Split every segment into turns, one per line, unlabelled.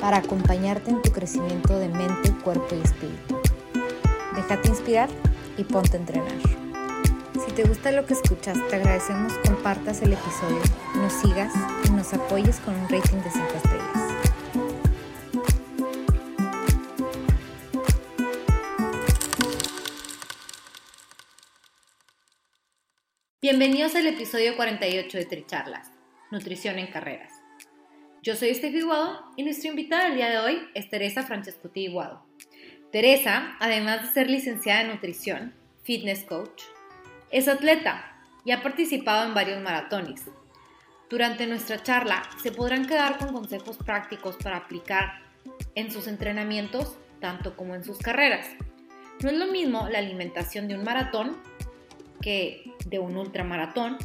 para acompañarte en tu crecimiento de mente, cuerpo y espíritu. Déjate inspirar y ponte a entrenar. Si te gusta lo que escuchas, te agradecemos compartas el episodio, nos sigas y nos apoyes con un rating de 5 estrellas. Bienvenidos al episodio 48 de Tricharlas, Nutrición en Carreras. Yo soy Estefi Guado y nuestra invitada del día de hoy es Teresa Francescuti Guado. Teresa, además de ser licenciada en nutrición, fitness coach, es atleta y ha participado en varios maratones. Durante nuestra charla se podrán quedar con consejos prácticos para aplicar en sus entrenamientos, tanto como en sus carreras. No es lo mismo la alimentación de un maratón que de un ultramaratón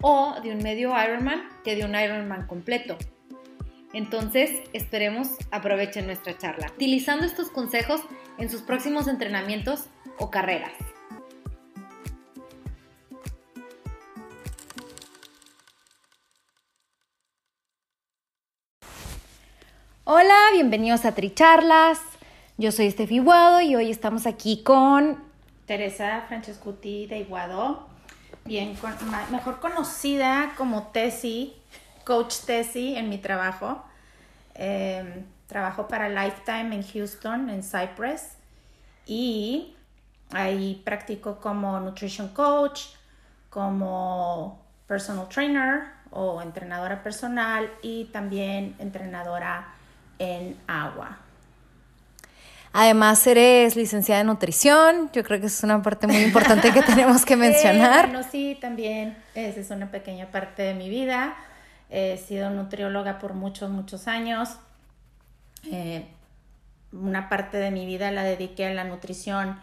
o de un medio Ironman que de un Ironman completo. Entonces, esperemos aprovechen nuestra charla, utilizando estos consejos en sus próximos entrenamientos o carreras. Hola, bienvenidos a Tricharlas. Yo soy Estefi Guado y hoy estamos aquí con
Teresa Francescuti de Iguado, bien mejor conocida como Tessie coach Tessie en mi trabajo. Em, trabajo para Lifetime en Houston, en Cypress. Y ahí practico como nutrition coach, como personal trainer o entrenadora personal y también entrenadora en agua.
Además, eres licenciada en nutrición. Yo creo que es una parte muy importante que tenemos que mencionar.
bueno, sí, también esa es una pequeña parte de mi vida. He sido nutrióloga por muchos, muchos años. Eh, una parte de mi vida la dediqué a la nutrición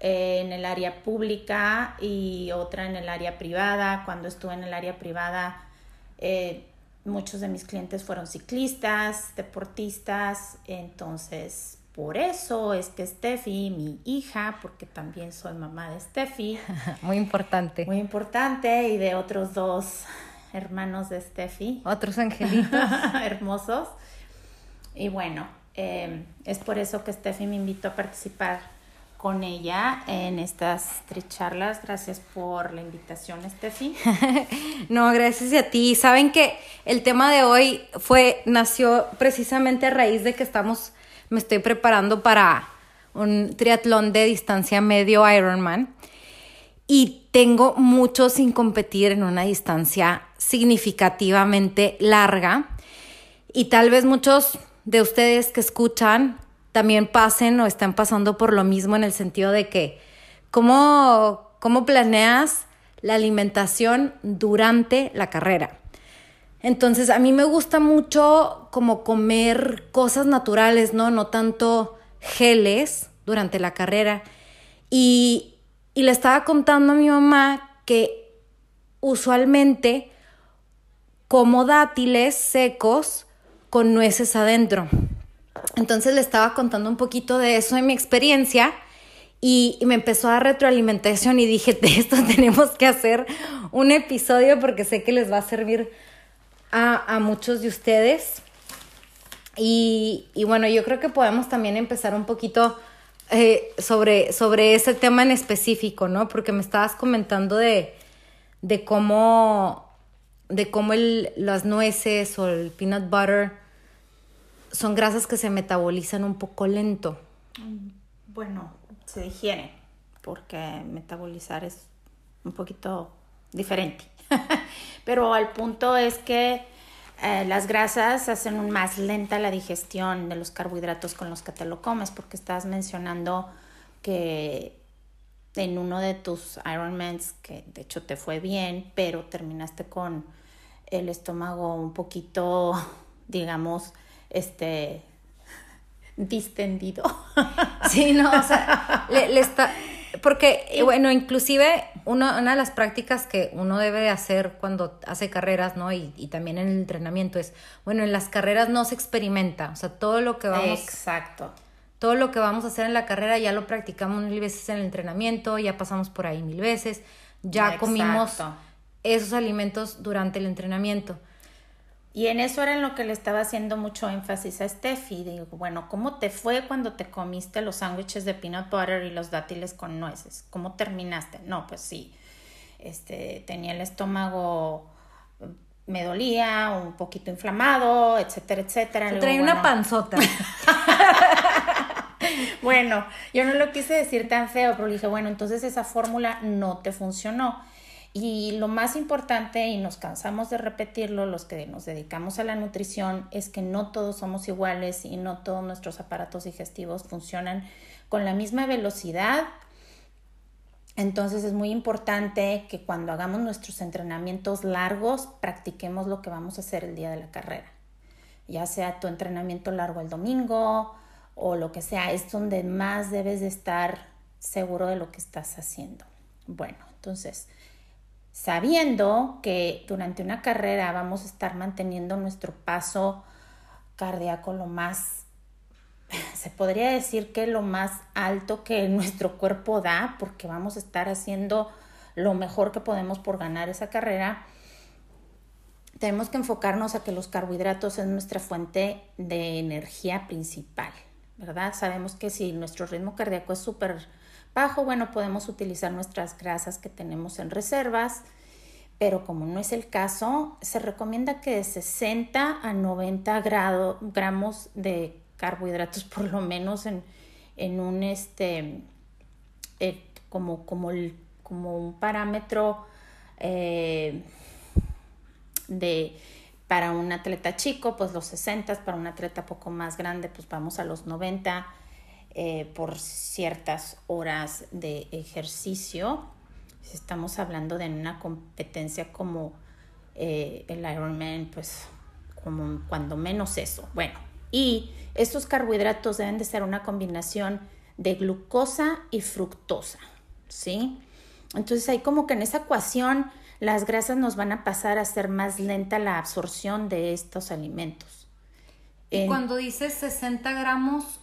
eh, en el área pública y otra en el área privada. Cuando estuve en el área privada, eh, muchos de mis clientes fueron ciclistas, deportistas, entonces por eso es que Steffi, mi hija, porque también soy mamá de Steffi.
Muy importante.
Muy importante y de otros dos hermanos de Steffi.
Otros angelitos.
hermosos. Y bueno, em, es por eso que Steffi me invitó a participar con ella en estas tres charlas. Gracias por la invitación, Steffi.
no, gracias a ti. Saben que el tema de hoy fue, nació precisamente a raíz de que estamos, me estoy preparando para un triatlón de distancia medio Ironman y tengo mucho sin competir en una distancia significativamente larga y tal vez muchos de ustedes que escuchan también pasen o están pasando por lo mismo en el sentido de que cómo, cómo planeas la alimentación durante la carrera. Entonces a mí me gusta mucho como comer cosas naturales, ¿no? No tanto geles durante la carrera. Y, y le estaba contando a mi mamá que usualmente como dátiles secos con nueces adentro. Entonces le estaba contando un poquito de eso de mi experiencia y, me empezó a dar retroalimentación y dije, de esto tenemos que hacer un episodio porque sé que les va a servir a, muchos de ustedes. Y, y bueno, yo creo que podemos también empezar un poquito eh, sobre, sobre ese tema en específico, ¿no? Porque me estabas comentando de, de cómo, de cómo el, las nueces o el peanut butter son grasas que se metabolizan un poco lento.
Mm, bueno, se digieren, porque metabolizar es un poquito diferente. Pero al punto es que eh, las grasas hacen más lenta la digestión de los carbohidratos con los que te lo comes, porque estás mencionando que en uno de tus Ironmans, que de hecho te fue bien, pero terminaste con el estómago un poquito, digamos, este, distendido.
Sí, no, o sea, le, está... Porque, bueno, inclusive una, una, de las prácticas que uno debe de hacer cuando hace carreras, ¿no? Y, y, también en el entrenamiento es, bueno, en las carreras no se experimenta, o sea, todo lo que vamos...
Exacto.
Todo lo que vamos a hacer en la carrera ya lo practicamos mil veces en el entrenamiento, ya pasamos por ahí mil veces, ya comimos esos alimentos durante el entrenamiento.
Y en eso era en lo que le estaba haciendo mucho énfasis a Steffi. Digo, bueno, ¿cómo te fue cuando te comiste los sándwiches de peanut butter y los dátiles con nueces? ¿Cómo terminaste? No, pues sí. Este, tenía el estómago, me dolía, un poquito inflamado, etcétera, etcétera.
traía una panzota.
bueno, yo no lo quise decir tan feo, pero dije, bueno, entonces esa fórmula no te funcionó. Y lo más importante, y nos cansamos de repetirlo, los que nos dedicamos a la nutrición, es que no todos somos iguales y no todos nuestros aparatos digestivos funcionan con la misma velocidad. Entonces es muy importante que cuando hagamos nuestros entrenamientos largos, practiquemos lo que vamos a hacer el día de la carrera. Ya sea tu entrenamiento largo el domingo o lo que sea, es donde más debes de estar seguro de lo que estás haciendo. Bueno, entonces sabiendo que durante una carrera vamos a estar manteniendo nuestro paso cardíaco lo más, se podría decir que lo más alto que nuestro cuerpo da, porque vamos a estar haciendo lo mejor que podemos por ganar esa carrera, tenemos que enfocarnos a que los carbohidratos es nuestra fuente de energía principal, ¿verdad? Sabemos que si nuestro ritmo cardíaco es súper bajo, bueno, podemos utilizar nuestras grasas que tenemos en reservas, pero como no es el caso, se recomienda que de 60 a 90 gramos de carbohidratos por lo menos en, un este eh, como, como, como un parámetro eh, de para un atleta chico, pues los 60, para un atleta poco más grande, pues vamos a los 90 eh, por ciertas horas de ejercicio. Si estamos hablando de una competencia como eh, el Ironman, pues como cuando menos eso. Bueno, y estos carbohidratos deben de ser una combinación de glucosa y fructosa, ¿sí? Entonces hay como que en esa ecuación las grasas nos van a pasar a ser más lenta la absorción de estos alimentos.
Y cuando dices 60 gramos,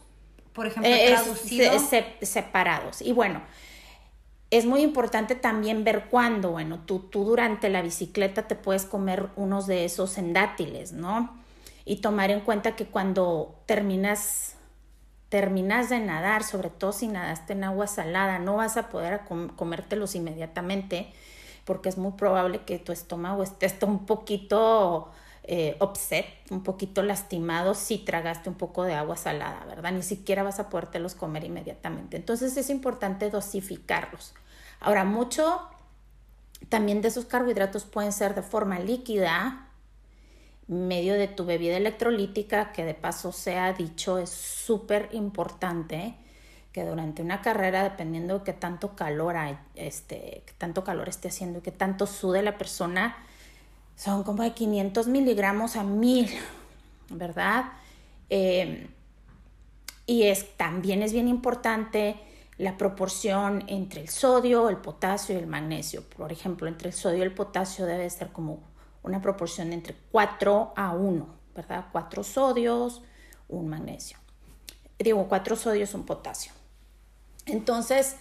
por ejemplo, eh,
separados. Y bueno, es muy importante también ver cuándo, bueno, tú, tú durante la bicicleta te puedes comer unos de esos endátiles, ¿no? Y tomar en cuenta que cuando terminas, terminas de nadar, sobre todo si nadaste en agua salada, no vas a poder comértelos inmediatamente porque es muy probable que tu estómago esté un poquito eh, un poquito lastimado si tragaste un poco de agua salada, ¿verdad? Ni siquiera vas a podértelos comer inmediatamente. Entonces es importante dosificarlos. Ahora, mucho también de esos carbohidratos pueden ser de forma líquida, medio de tu bebida electrolítica, que de paso sea dicho es súper importante que durante una carrera, dependiendo de qué tanto calor hay, este, qué tanto calor esté haciendo y qué tanto sude la persona, son como de 500 miligramos a 1000, ¿verdad? Eh, y es, también es bien importante la proporción entre el sodio, el potasio y el magnesio. Por ejemplo, entre el sodio y el potasio debe ser como una proporción entre 4 a 1, ¿verdad? 4 sodios, un magnesio. Digo, 4 sodios, un potasio. Entonces,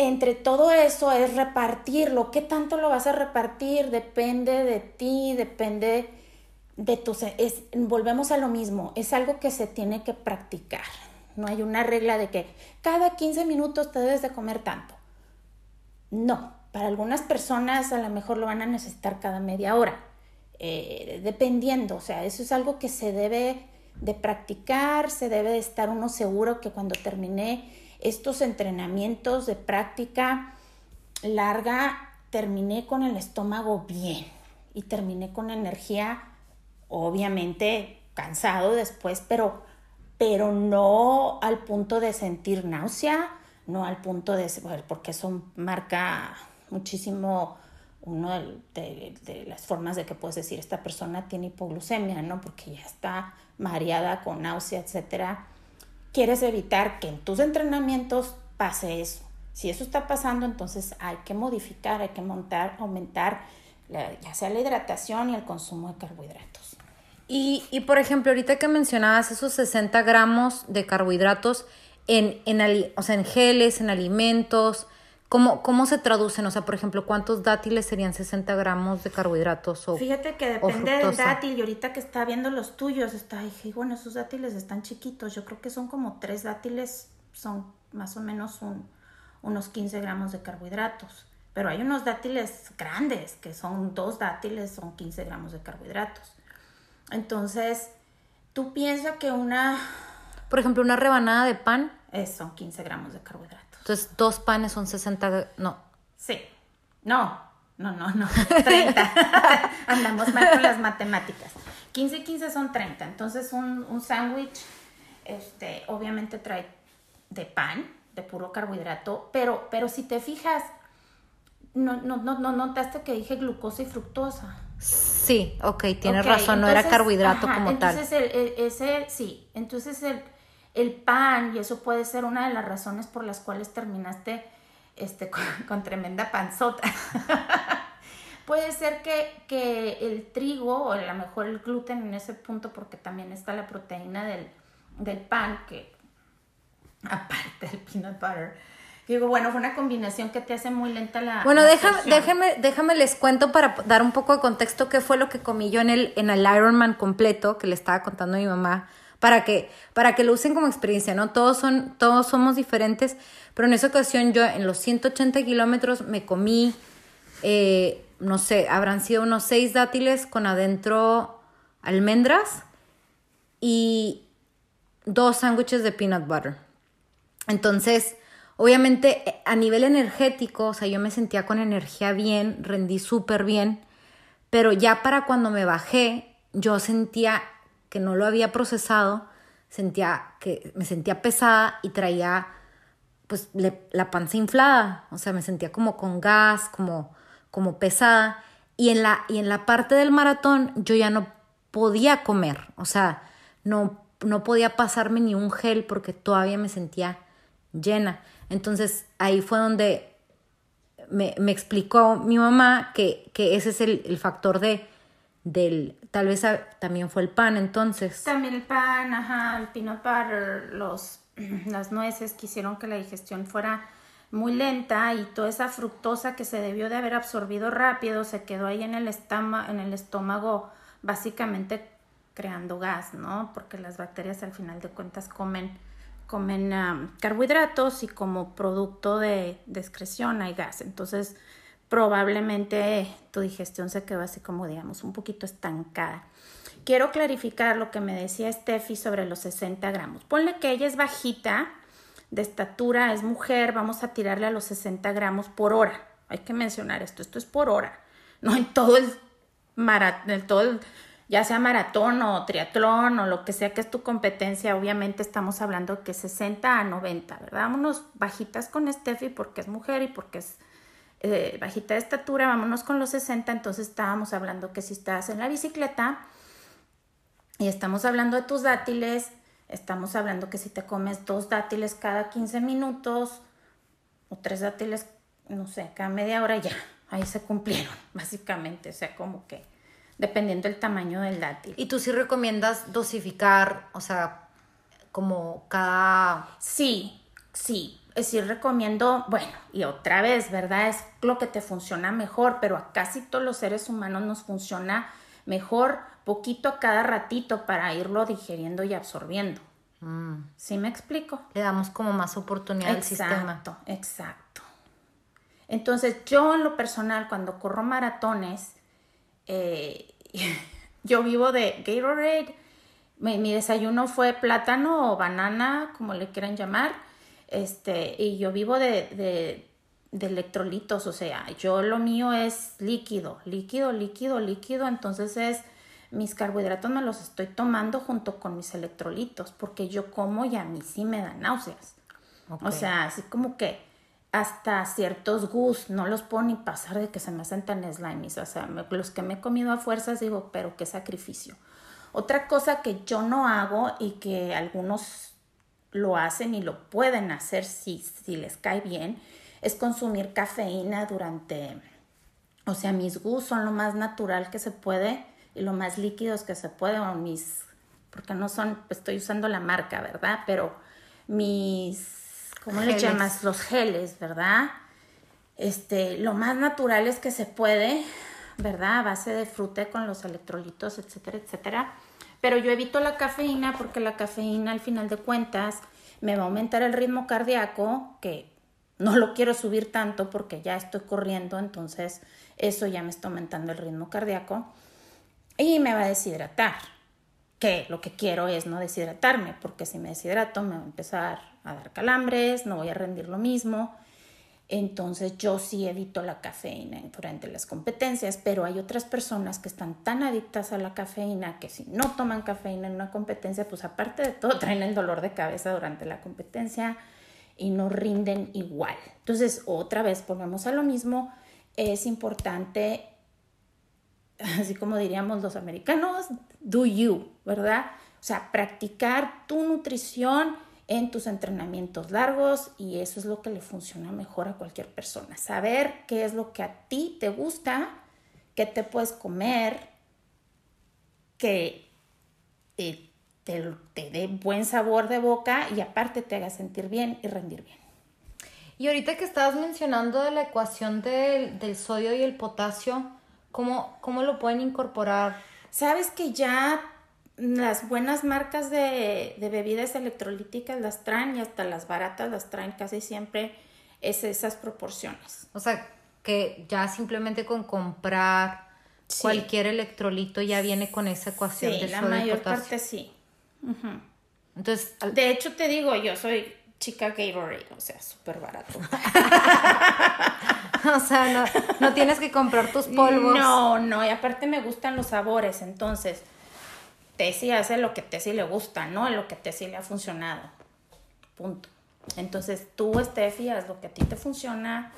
entre todo eso es repartirlo. ¿Qué tanto lo vas a repartir? Depende de ti, depende de tus... Es, volvemos a lo mismo, es algo que se tiene que practicar. No hay una regla de que cada 15 minutos te debes de comer tanto. No, para algunas personas a lo mejor lo van a necesitar cada media hora, eh, dependiendo, o sea, eso es algo que se debe de practicar, se debe de estar uno seguro que cuando termine estos entrenamientos de práctica larga, terminé con el estómago bien y terminé con energía, obviamente cansado después, pero, pero no al punto de sentir náusea, no al punto de, porque eso marca muchísimo una de, de, las formas de que puedes decir esta persona tiene hipoglucemia, ¿no? Porque ya está mareada con náusea, etcétera quieres evitar que en tus entrenamientos pase eso. Si eso está pasando, entonces hay que modificar, hay que montar, aumentar ya sea la hidratación y el consumo de carbohidratos.
Y, y, por ejemplo, ahorita que mencionabas esos 60 gramos de carbohidratos en, en, o sea, en geles, en alimentos, ¿Cómo, ¿Cómo se traducen? O sea, por ejemplo, ¿cuántos dátiles serían 60 gramos de carbohidratos? O,
Fíjate que depende del dátil y ahorita que está viendo los tuyos, está, dije, bueno, esos dátiles están chiquitos, yo creo que son como tres dátiles, son más o menos un, unos 15 gramos de carbohidratos. Pero hay unos dátiles grandes, que son dos dátiles, son 15 gramos de carbohidratos. Entonces, tú piensas que una...
Por ejemplo, una rebanada de pan.
Es, son 15 gramos de carbohidratos.
Entonces, dos panes son 60, no.
Sí. No, no, no, no. 30. Andamos mal con las matemáticas. 15 y 15 son 30. Entonces, un, un sándwich, este, obviamente trae de pan, de puro carbohidrato, pero, pero si te fijas, no, no, no, no notaste que dije glucosa y fructosa.
Sí, ok, tienes razón, no era carbohidrato como
tal. Entonces, el, ese, sí, entonces el el pan, y eso puede ser una de las razones por las cuales terminaste este, con, tremenda panzota. puede ser que, el trigo, o a lo mejor el gluten en ese punto, porque también está la proteína del, pan, que aparte del peanut butter, digo, bueno, fue una combinación que te hace muy lenta la.
Bueno, déjame, déjame, déjame les cuento para dar un poco de contexto qué fue lo que comí yo en el, en el Ironman completo que le estaba contando a mi mamá para que, para que lo usen como experiencia, ¿no? Todos, son, todos somos diferentes, pero en esa ocasión yo en los 180 kilómetros me comí, eh, no sé, habrán sido unos seis dátiles con adentro almendras y dos sándwiches de peanut butter. Entonces, obviamente a nivel energético, o sea, yo me sentía con energía bien, rendí súper bien, pero ya para cuando me bajé, yo sentía que no lo había procesado, sentía que me sentía pesada y traía pues la panza inflada, o sea, me sentía como con gas, como, como pesada. Y en, la, y en la parte del maratón yo ya no podía comer, o sea, no, no podía pasarme ni un gel porque todavía me sentía llena. Entonces ahí fue donde me, explicó mi mamá que, que ese es el, el factor de del, tal vez también fue el pan entonces.
También el pan, ajá, el peanut butter, los, las nueces que hicieron que la digestión fuera muy lenta y toda esa fructosa que se debió de haber absorbido rápido se quedó ahí en el, en el estómago básicamente creando gas, ¿no? Porque las bacterias al final de cuentas comen, comen carbohidratos y como producto de, de excreción hay gas. Entonces, probablemente tu digestión se quedó así como digamos un poquito estancada. Quiero clarificar lo que me decía Steffi sobre los 60 gramos. Ponle que ella es bajita de estatura, es mujer, vamos a tirarle a los 60 gramos por hora. Hay que mencionar esto, esto es por hora, no en todo el maratón, todo ya sea maratón o triatlón o lo que sea que es tu competencia, obviamente estamos hablando que 60 a 90, ¿verdad? Vámonos bajitas con Steffi porque es mujer y porque es eh, bajita de estatura, vámonos con los 60, entonces estábamos hablando que si estás en la bicicleta y estamos hablando de tus dátiles, estamos hablando que si te comes dos dátiles cada 15 minutos o tres dátiles, no sé, cada media hora ya, ahí se cumplieron, básicamente, o sea, como que dependiendo del tamaño del dátil.
¿Y tú sí recomiendas dosificar, o sea, como cada...
Sí, sí, sí recomiendo, bueno, y otra vez, ¿verdad? Es lo que te funciona mejor, pero a casi todos los seres humanos nos funciona mejor poquito a cada ratito para irlo digiriendo y absorbiendo. Mm. ¿Sí me explico?
Le damos como más oportunidad al sistema.
Exacto, exacto. Entonces, yo en lo personal, cuando corro maratones, eh, yo vivo de Gatorade. mi desayuno fue plátano o banana, como le quieran llamar este, y yo vivo de, de, electrolitos, o sea, yo lo mío es líquido, líquido, líquido, líquido, entonces es mis carbohidratos me los estoy tomando junto con mis electrolitos, porque yo como y a mí sí me dan náuseas. O sea, así como que hasta ciertos gus no los puedo ni pasar de que se me hacen tan slimes. O sea, los que me he comido a fuerzas digo, pero qué sacrificio. Otra cosa que yo no hago y que algunos lo hacen y lo pueden hacer si, si les cae bien, es consumir cafeína durante, o sea, mis gustos son lo más natural que se puede y lo más líquidos que se puede, o mis, porque no son, estoy usando la marca, ¿verdad? Pero mis, ¿cómo le llamas? Los geles, ¿verdad? Este, lo más natural es que se puede, ¿verdad? A base de fruta con los electrolitos, etcétera, etcétera. Pero yo evito la cafeína porque la cafeína al final de cuentas me va a aumentar el ritmo cardíaco, que no lo quiero subir tanto porque ya estoy corriendo, entonces eso ya me está aumentando el ritmo cardíaco. Y me va a deshidratar, que lo que quiero es no deshidratarme, porque si me deshidrato me va a empezar a dar calambres, no voy a rendir lo mismo entonces yo sí evito la cafeína durante las competencias, pero hay otras personas que están tan adictas a la cafeína que si no toman cafeína en una competencia, pues aparte de todo traen el dolor de cabeza durante la competencia y no rinden igual. Entonces otra vez volvemos a lo mismo, es importante, así como diríamos los americanos, do you, ¿verdad? O sea, practicar tu nutrición en tus entrenamientos largos y eso es lo que le funciona mejor a cualquier persona. Saber qué es lo que a ti te gusta, qué te puedes comer, que te, dé buen sabor de boca y aparte te haga sentir bien y rendir bien.
Y ahorita que estabas mencionando de la ecuación del, del sodio y el potasio, ¿cómo, ¿cómo lo pueden incorporar?
Sabes que ya las buenas marcas de, bebidas electrolíticas las traen y hasta las baratas las traen casi siempre es esas proporciones.
O sea, que ya simplemente con comprar cualquier electrolito ya viene con esa ecuación
sí, la mayor parte sí.
Entonces,
de hecho te digo, yo soy chica Gatorade, o sea, súper barato.
o sea, no, no tienes que comprar tus polvos.
No, no, y aparte me gustan los sabores, entonces Tessy hace lo que Tessy le gusta, ¿no? Lo que Tessy le ha funcionado. Punto. Entonces tú, Steffi, haz lo que a ti te funciona,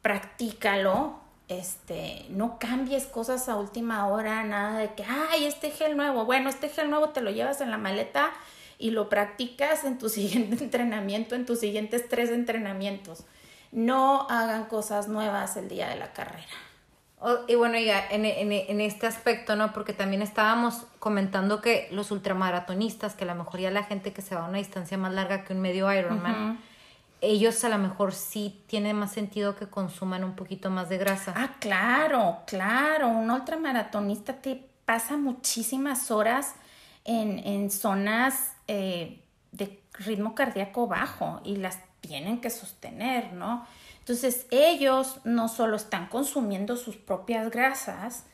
practícalo, este, no cambies cosas a última hora, nada de que, ay, este gel nuevo, bueno, este gel nuevo te lo llevas en la maleta y lo practicas en tu siguiente entrenamiento, en tus siguientes tres entrenamientos. No hagan cosas nuevas el día de la carrera
y bueno, ya en, en, este aspecto, ¿no? Porque también estábamos comentando que los ultramaratonistas, que a lo mejor ya la gente que se va a una distancia más larga que un medio Ironman, ellos a lo mejor sí tiene más sentido que consuman un poquito más de grasa.
Ah, claro, claro. Un ultramaratonista te pasa muchísimas horas en, en zonas eh, de ritmo cardíaco bajo y las tienen que sostener, ¿no? Entonces ellos no solo están consumiendo sus propias grasas,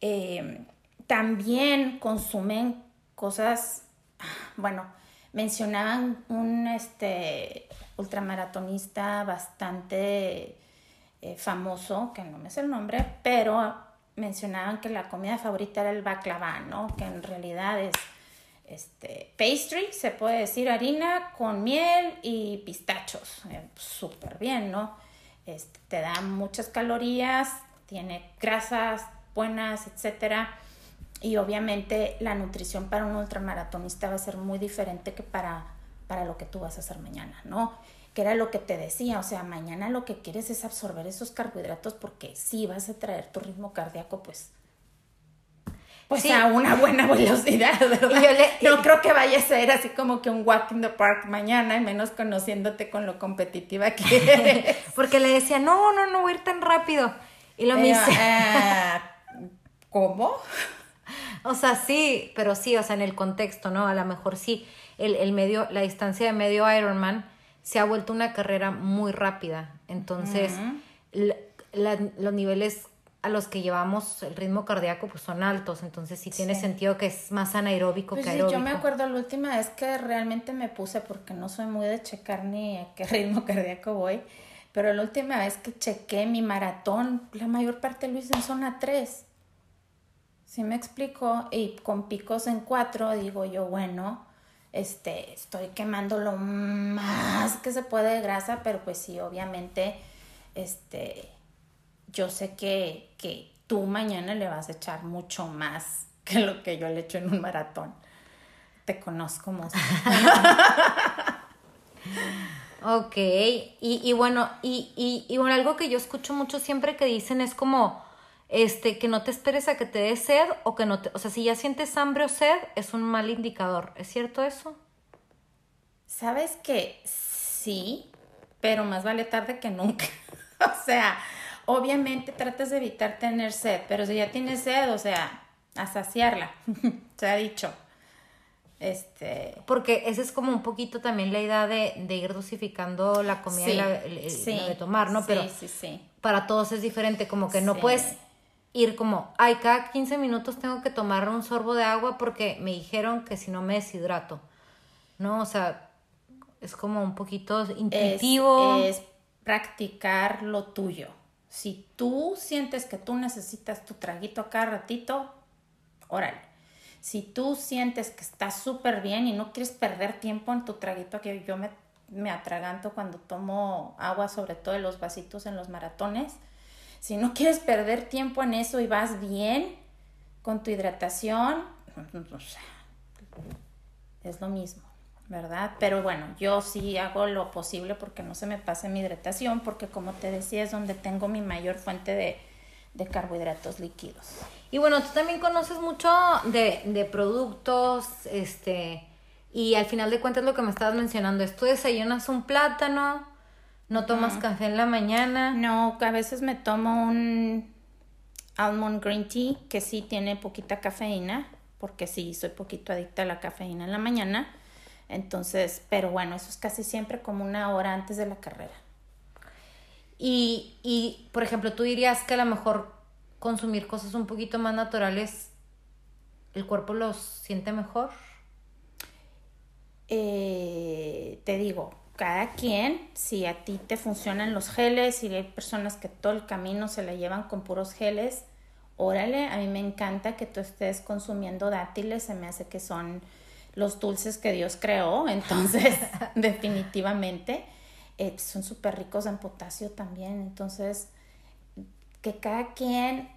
eh, también consumen cosas, bueno, mencionaban un este, ultramaratonista bastante eh, famoso, que no me sé el nombre, pero mencionaban que la comida favorita era el baklava, ¿no? Que en realidad es este, pastry, se puede decir harina con miel y pistachos. Eh, Súper bien, ¿no? Este, te da muchas calorías, tiene grasas buenas, etcétera. Y obviamente la nutrición para un ultramaratonista va a ser muy diferente que para, para lo que tú vas a hacer mañana, ¿no? Que era lo que te decía, o sea, mañana lo que quieres es absorber esos carbohidratos porque si vas a traer tu ritmo cardíaco, pues pues a una buena velocidad, ¿verdad? Yo no creo que vaya a ser así como que un walk in the park mañana, y menos conociéndote con lo competitiva que eres.
Porque le decía, no, no, no voy a ir tan rápido. Y lo mismo.
Ah, ¿Cómo?
O sea, sí, pero sí, o sea, en el contexto, ¿no? A lo mejor sí, el, el medio, la distancia de medio Ironman se ha vuelto una carrera muy rápida. Entonces, los niveles a los que llevamos el ritmo cardíaco pues son altos, entonces sí tiene sentido que es más anaeróbico pues que aeróbico.
yo me acuerdo la última vez que realmente me puse, porque no soy muy de checar ni a qué ritmo cardíaco voy, pero la última vez que chequé mi maratón, la mayor parte lo hice en zona 3. ¿Sí me explico? Y con picos en 4, digo yo, bueno, este, estoy quemando lo más que se puede de grasa, pero pues sí, obviamente, este yo sé que, que tú mañana le vas a echar mucho más que lo que yo le echo en un maratón. Te conozco más.
Ok, y, y bueno, y, y, y bueno, algo que yo escucho mucho siempre que dicen es como, este, que no te esperes a que te dé sed o que no te, o sea, si ya sientes hambre o sed, es un mal indicador. ¿Es cierto eso?
Sabes que sí, pero más vale tarde que nunca. o sea, obviamente tratas de evitar tener sed, pero si ya tienes sed, o sea, a saciarla, se ha dicho. Este...
Porque esa es como un poquito también la idea de, de ir dosificando la comida y la, de tomar, ¿no? Pero
sí, sí,
para todos es diferente, como que no puedes ir como, ay, cada 15 minutos tengo que tomar un sorbo de agua porque me dijeron que si no me deshidrato, ¿no? O sea, es como un poquito intuitivo.
Es, practicar lo tuyo. Si tú sientes que tú necesitas tu traguito cada ratito, órale. Si tú sientes que estás súper bien y no quieres perder tiempo en tu traguito, que yo me, me atraganto cuando tomo agua, sobre todo en los vasitos en los maratones, si no quieres perder tiempo en eso y vas bien con tu hidratación, es lo mismo, ¿verdad? Pero bueno, yo sí hago lo posible porque no se me pase mi hidratación, porque como te decía, es donde tengo mi mayor fuente de, carbohidratos líquidos.
Y bueno, tú también conoces mucho de, de, productos, este, y al final de cuentas lo que me estabas mencionando es, tú desayunas un plátano, ¿No tomas café en la mañana?
No, a veces me tomo un almond green tea que sí tiene poquita cafeína, porque sí soy poquito adicta a la cafeína en la mañana. Entonces, pero bueno, eso es casi siempre como una hora antes de la carrera.
Y, y por ejemplo, tú dirías que a lo mejor consumir cosas un poquito más naturales, el cuerpo los siente mejor.
Eh, te digo, cada quien, si a ti te funcionan los geles, y hay personas que todo el camino se la llevan con puros geles, órale, a mí me encanta que tú estés consumiendo dátiles, se me hace que son los dulces que Dios creó, entonces definitivamente eh, son súper ricos en potasio también, entonces que cada quien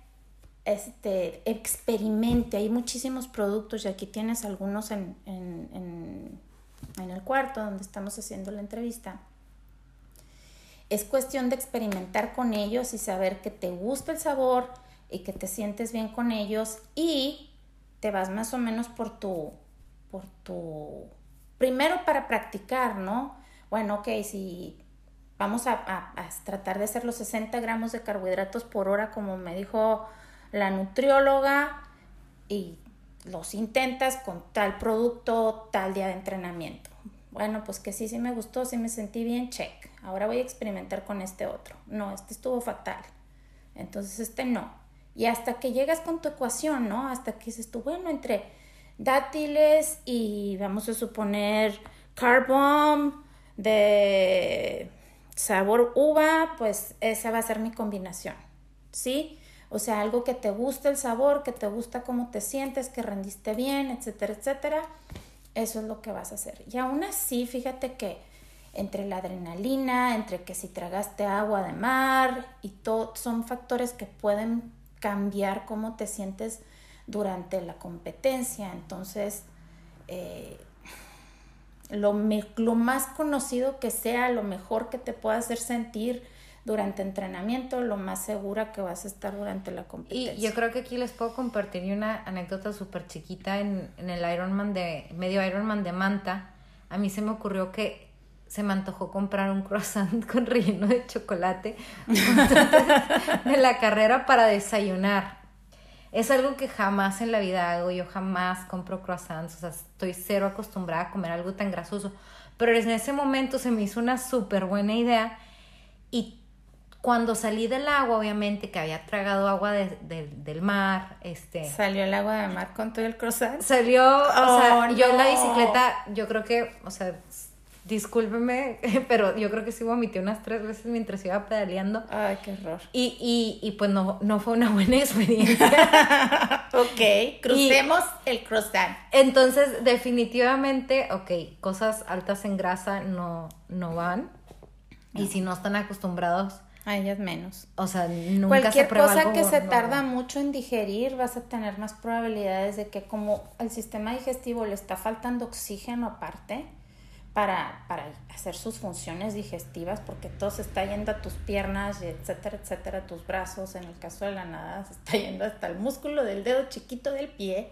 este, experimente, hay muchísimos productos y aquí tienes algunos en en el cuarto donde estamos haciendo la entrevista, es cuestión de experimentar con ellos y saber que te gusta el sabor y que te sientes bien con ellos y te vas más o menos por tu, por tu, primero para practicar, ¿no? Bueno, ok, si vamos a, tratar de hacer los 60 gramos de carbohidratos por hora, como me dijo la nutrióloga, y los intentas con tal producto, tal día de entrenamiento. Bueno, pues que sí, sí me gustó, sí me sentí bien, check. Ahora voy a experimentar con este otro. No, este estuvo fatal. Entonces este no. Y hasta que llegas con tu ecuación, ¿no? Hasta que dices tú, bueno, entre dátiles y vamos a suponer carbon de sabor uva, pues esa va a ser mi combinación. ¿Sí? O sea, algo que te guste el sabor, que te gusta cómo te sientes, que rendiste bien, etcétera, etcétera. Eso es lo que vas a hacer. Y aún así, fíjate que entre la adrenalina, entre que si tragaste agua de mar y todo, son factores que pueden cambiar cómo te sientes durante la competencia. Entonces, eh, lo, lo más conocido que sea, lo mejor que te pueda hacer sentir durante entrenamiento, lo más segura que vas a estar durante la competencia.
Y yo creo que aquí les puedo compartir una anécdota súper chiquita en, en el Ironman de, medio Ironman de Manta. A mí se me ocurrió que se me antojó comprar un croissant con relleno de chocolate de la carrera para desayunar. Es algo que jamás en la vida hago, yo jamás compro croissants, o sea, estoy cero acostumbrada a comer algo tan grasoso. Pero en ese momento se me hizo una súper buena idea y cuando salí del agua, obviamente, que había tragado agua del mar, este...
¿Salió el agua del mar con todo el croissant?
Salió, o sea, oh, yo en la bicicleta, yo creo que, o sea, discúlpeme, pero yo creo que sí vomité unas tres veces mientras iba pedaleando.
Ay, qué horror.
Y, y, y pues no, no fue una buena experiencia.
ok, crucemos el croissant.
Entonces, definitivamente, ok, cosas altas en grasa no, no van. Y si no están acostumbrados
a ellas menos.
O sea, nunca
Cualquier cosa que se tarda mucho en digerir, vas a tener más probabilidades de que como el sistema digestivo le está faltando oxígeno aparte, para, hacer sus funciones digestivas, porque todo se está yendo a tus piernas, etcétera, etcétera, tus brazos. En el caso de la nada, se está yendo hasta el músculo del dedo chiquito del pie.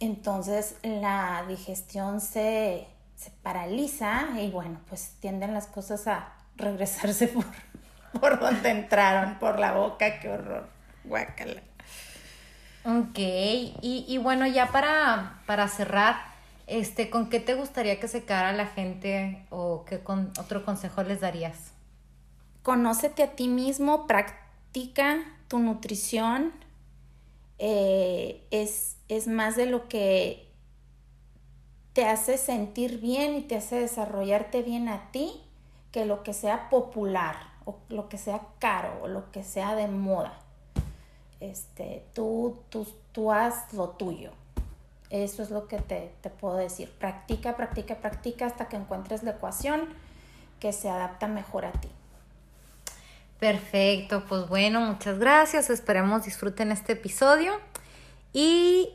Entonces la digestión se, se paraliza y bueno, pues tienden las cosas a regresarse por, por donde entraron, por la boca, qué horror. Guácala.
Ok, y, y bueno, ya para, para cerrar, este, ¿con qué te gustaría que se quedara la gente o qué con, otro consejo les darías?
Conócete a ti mismo, practica tu nutrición. Eh, es, es más de lo que te hace sentir bien y te hace desarrollarte bien a ti que lo que sea popular o lo que sea caro o lo que sea de moda. Este, tú, tú, tú haz lo tuyo. Eso es lo que te, te, puedo decir. Practica, practica, practica hasta que encuentres la ecuación que se adapta mejor a ti.
Perfecto, pues bueno, muchas gracias. Esperemos disfruten este episodio y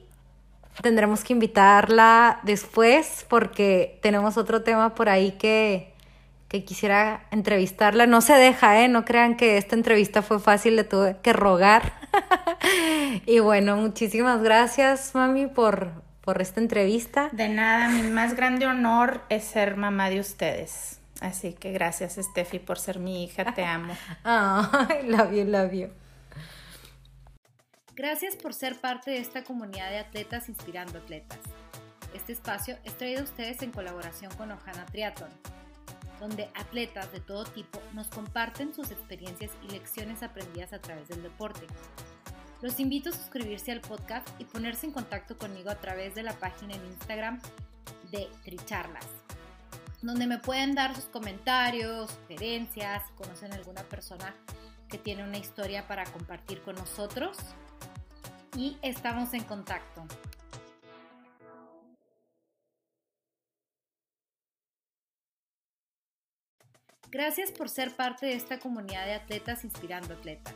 tendremos que invitarla después porque tenemos otro tema por ahí que, que quisiera entrevistarla. No se deja, ¿eh? No crean que esta entrevista fue fácil, le tuve que rogar. y bueno, muchísimas gracias, mami, por, por esta entrevista.
De nada, mi más grande honor es ser mamá de ustedes. Así que gracias, Steffi, por ser mi hija, te amo.
Ay, love you, love you. Gracias por ser parte de esta comunidad de atletas inspirando atletas. Este espacio es traído a ustedes en colaboración con Ojana Triathlon donde atletas de todo tipo nos comparten sus experiencias y lecciones aprendidas a través del deporte. Los invito a suscribirse al podcast y ponerse en contacto conmigo a través de la página en Instagram de Tricharlas, donde me pueden dar sus comentarios, sugerencias, conocen alguna persona que tiene una historia para compartir con nosotros. Y estamos en contacto. Gracias por ser parte de esta comunidad de atletas inspirando atletas.